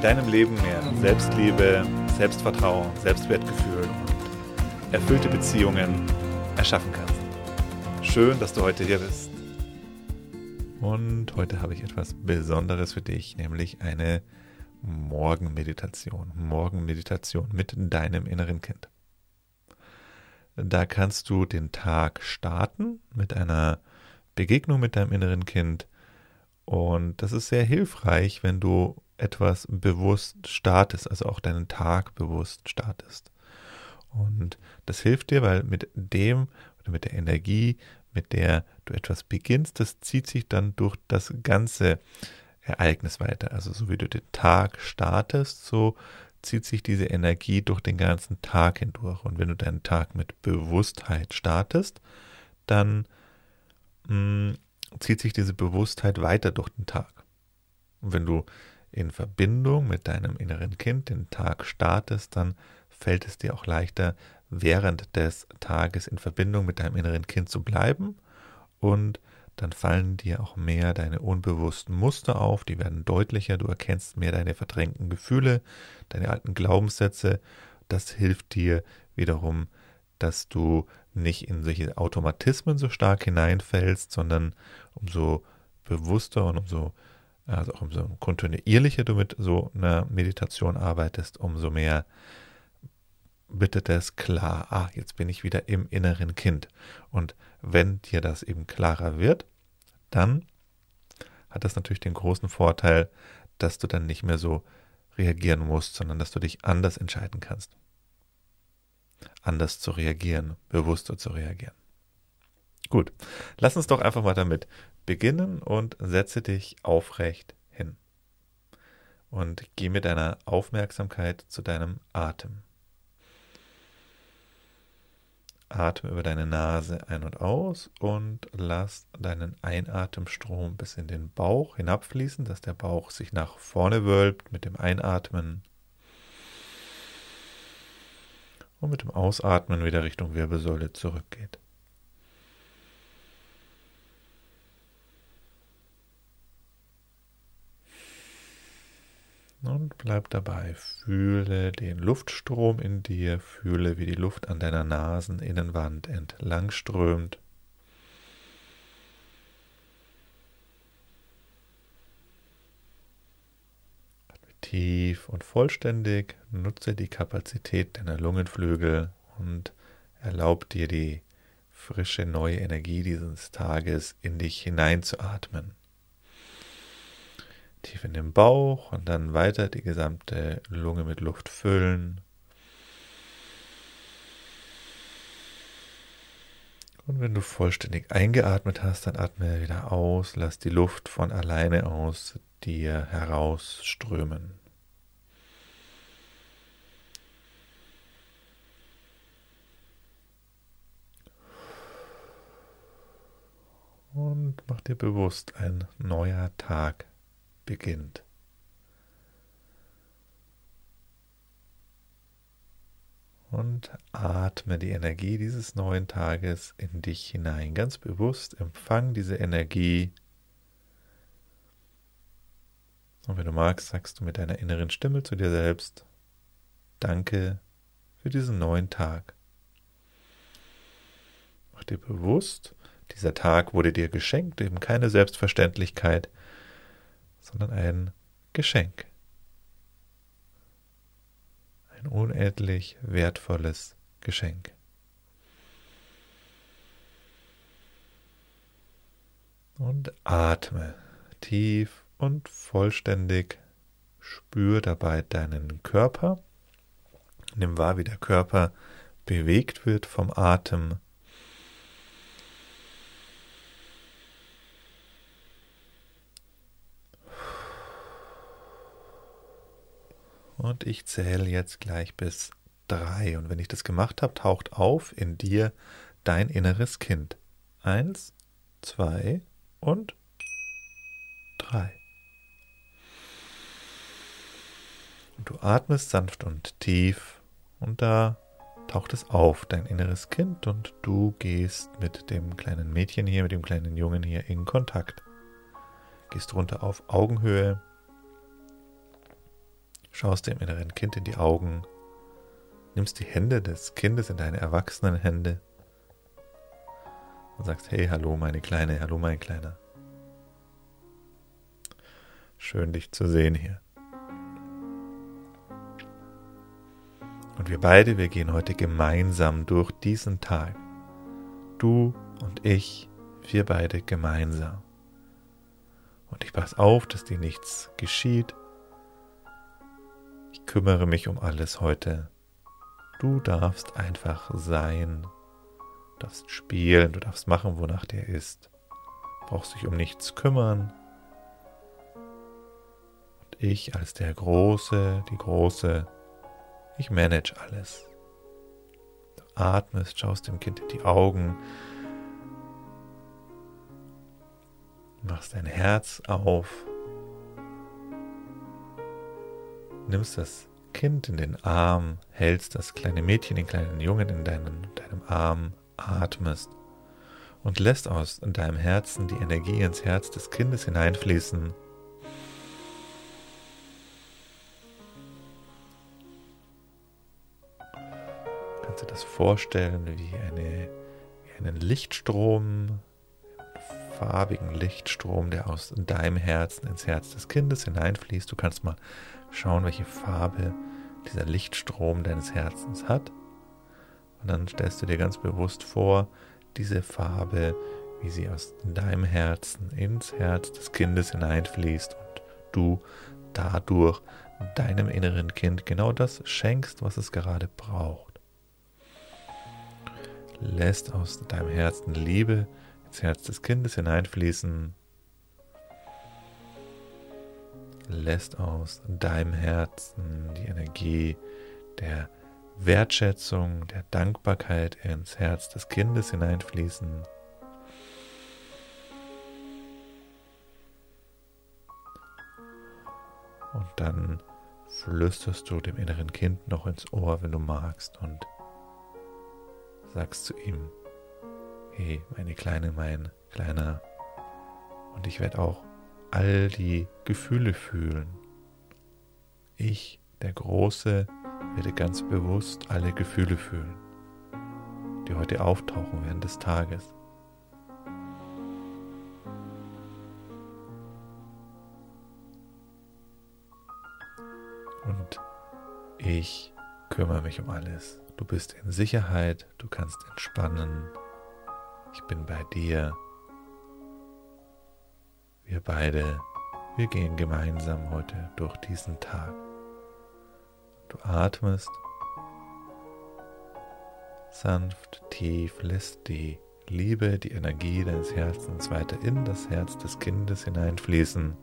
deinem Leben mehr Selbstliebe, Selbstvertrauen, Selbstwertgefühl und erfüllte Beziehungen erschaffen kannst. Schön, dass du heute hier bist. Und heute habe ich etwas Besonderes für dich, nämlich eine Morgenmeditation. Morgenmeditation mit deinem inneren Kind. Da kannst du den Tag starten mit einer Begegnung mit deinem inneren Kind. Und das ist sehr hilfreich, wenn du etwas bewusst startest, also auch deinen Tag bewusst startest. Und das hilft dir, weil mit dem oder mit der Energie, mit der du etwas beginnst, das zieht sich dann durch das ganze Ereignis weiter. Also so wie du den Tag startest, so zieht sich diese Energie durch den ganzen Tag hindurch. Und wenn du deinen Tag mit Bewusstheit startest, dann mh, mm, zieht sich diese Bewusstheit weiter durch den Tag. Und wenn du in Verbindung mit deinem inneren Kind den Tag startest, dann fällt es dir auch leichter, während des Tages in Verbindung mit deinem inneren Kind zu bleiben und dann fallen dir auch mehr deine unbewussten Muster auf, die werden deutlicher, du erkennst mehr deine verdrängten Gefühle, deine alten Glaubenssätze. Das hilft dir wiederum, dass du nicht in solche Automatismen so stark hineinfällst, sondern umso bewusster und umso, also auch umso kontinuierlicher du mit so einer Meditation arbeitest, umso mehr bittet es klar, ah, jetzt bin ich wieder im inneren Kind. Und wenn dir das eben klarer wird, dann hat das natürlich den großen Vorteil, dass du dann nicht mehr so reagieren musst, sondern dass du dich anders entscheiden kannst. Anders zu reagieren, bewusster zu reagieren. Gut, lass uns doch einfach mal damit beginnen und setze dich aufrecht hin. Und geh mit deiner Aufmerksamkeit zu deinem Atem. Atme über deine Nase ein und aus und lass deinen Einatemstrom bis in den Bauch hinabfließen, dass der Bauch sich nach vorne wölbt mit dem Einatmen und mit dem Ausatmen wieder Richtung Wirbelsäule zurückgeht. Und bleib dabei. Fühle den Luftstrom in dir, fühle, wie die Luft an deiner Naseninnenwand entlang strömt. Tief und vollständig, nutze die Kapazität deiner Lungenflügel und erlaub dir die frische neue Energie dieses Tages in dich hineinzuatmen tief in den Bauch und dann weiter die gesamte Lunge mit Luft füllen. Und wenn du vollständig eingeatmet hast, dann atme wieder aus, lass die Luft von alleine aus dir herausströmen. Und mach dir bewusst, ein neuer Tag beginnt. Und atme die Energie dieses neuen Tages in dich hinein. Ganz bewusst empfang diese Energie. Und wenn du magst, sagst du mit deiner inneren Stimme zu dir selbst, danke für diesen neuen Tag. Mach dir bewusst, dieser Tag wurde dir geschenkt, eben keine Selbstverständlichkeit sondern ein Geschenk. Ein unendlich wertvolles Geschenk. Und atme tief und vollständig. Spür dabei deinen Körper. Nimm wahr, wie der Körper bewegt wird vom Atem. Und ich zähle jetzt gleich bis drei. Und wenn ich das gemacht habe, taucht auf in dir dein inneres Kind. Eins, zwei und drei. Und du atmest sanft und tief und da taucht es auf, dein inneres Kind, und du gehst mit dem kleinen Mädchen hier, mit dem kleinen Jungen hier in Kontakt. Gehst runter auf Augenhöhe, schaust dem inneren Kind in die Augen, nimmst die Hände des Kindes in deine erwachsenen Hände und sagst, hey, hallo meine Kleine, hallo mein Kleiner. Schön dich zu sehen hier. Und wir beide, wir gehen heute gemeinsam durch diesen Tag. Du und ich, wir beide gemeinsam. Und ich passe auf, dass dir nichts geschieht. Kümmere mich um alles heute. Du darfst einfach sein, du darfst spielen, du darfst machen, wonach dir ist. Du brauchst dich um nichts kümmern. Und ich als der Große, die Große, ich manage alles. Du atmest, schaust dem Kind in die Augen, machst dein Herz auf, nimmst das Kind in den Arm, hältst das kleine Mädchen, den kleinen Jungen in deinem, deinem Arm, atmest und lässt aus deinem Herzen die Energie ins Herz des Kindes hineinfließen. Kannst dir das vorstellen wie, eine, wie einen Lichtstrom, farbigen Lichtstrom, der aus deinem Herzen ins Herz des Kindes hineinfließt. Du kannst mal schauen, welche Farbe dieser Lichtstrom deines Herzens hat. Und dann stellst du dir ganz bewusst vor, diese Farbe, wie sie aus deinem Herzen ins Herz des Kindes hineinfließt und du dadurch deinem inneren Kind genau das schenkst, was es gerade braucht lässt aus deinem Herzen Liebe ins Herz des Kindes hineinfließen. Lässt aus deinem Herzen die Energie der Wertschätzung, der Dankbarkeit ins Herz des Kindes hineinfließen. Und dann flüsterst du dem inneren Kind noch ins Ohr, wenn du magst, und sagst zu ihm, hey, meine Kleine, mein Kleiner, und ich werde auch all die Gefühle fühlen. Ich, der Große, werde ganz bewusst alle Gefühle fühlen, die heute auftauchen während des Tages. Und ich kümmere mich um alles. Du bist in Sicherheit, du kannst entspannen. Ich bin bei dir. Wir beide, wir gehen gemeinsam heute durch diesen Tag. Du atmest sanft, tief, lässt die Liebe, die Energie deines Herzens weiter in das Herz des Kindes hineinfließen.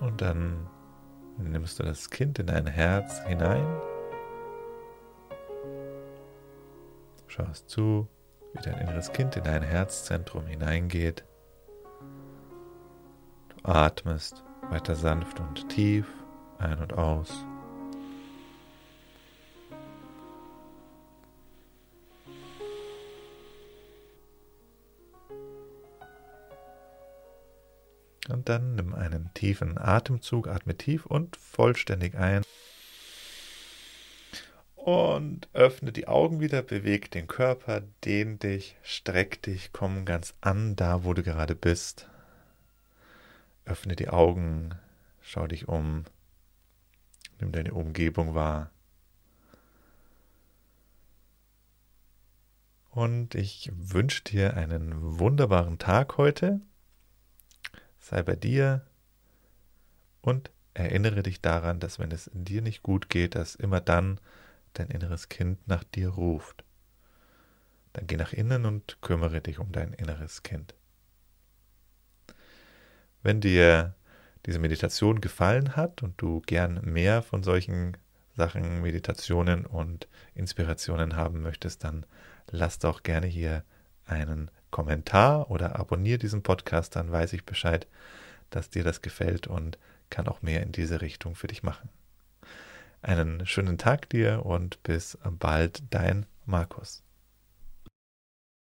Und dann nimmst du das Kind in dein Herz hinein. Schaust zu, wie dein inneres Kind in dein Herzzentrum hineingeht. Du atmest weiter sanft und tief ein und aus. Dann nimm einen tiefen Atemzug, atme tief und vollständig ein. Und öffne die Augen wieder, beweg den Körper, dehn dich, streck dich, komm ganz an, da wo du gerade bist. Öffne die Augen, schau dich um, nimm deine Umgebung wahr. Und ich wünsche dir einen wunderbaren Tag heute. Sei bei dir und erinnere dich daran, dass wenn es dir nicht gut geht, dass immer dann dein inneres Kind nach dir ruft. Dann geh nach innen und kümmere dich um dein inneres Kind. Wenn dir diese Meditation gefallen hat und du gern mehr von solchen Sachen, Meditationen und Inspirationen haben möchtest, dann lass doch gerne hier einen Kommentar oder abonniere diesen Podcast, dann weiß ich Bescheid, dass dir das gefällt und kann auch mehr in diese Richtung für dich machen. Einen schönen Tag dir und bis bald, dein Markus.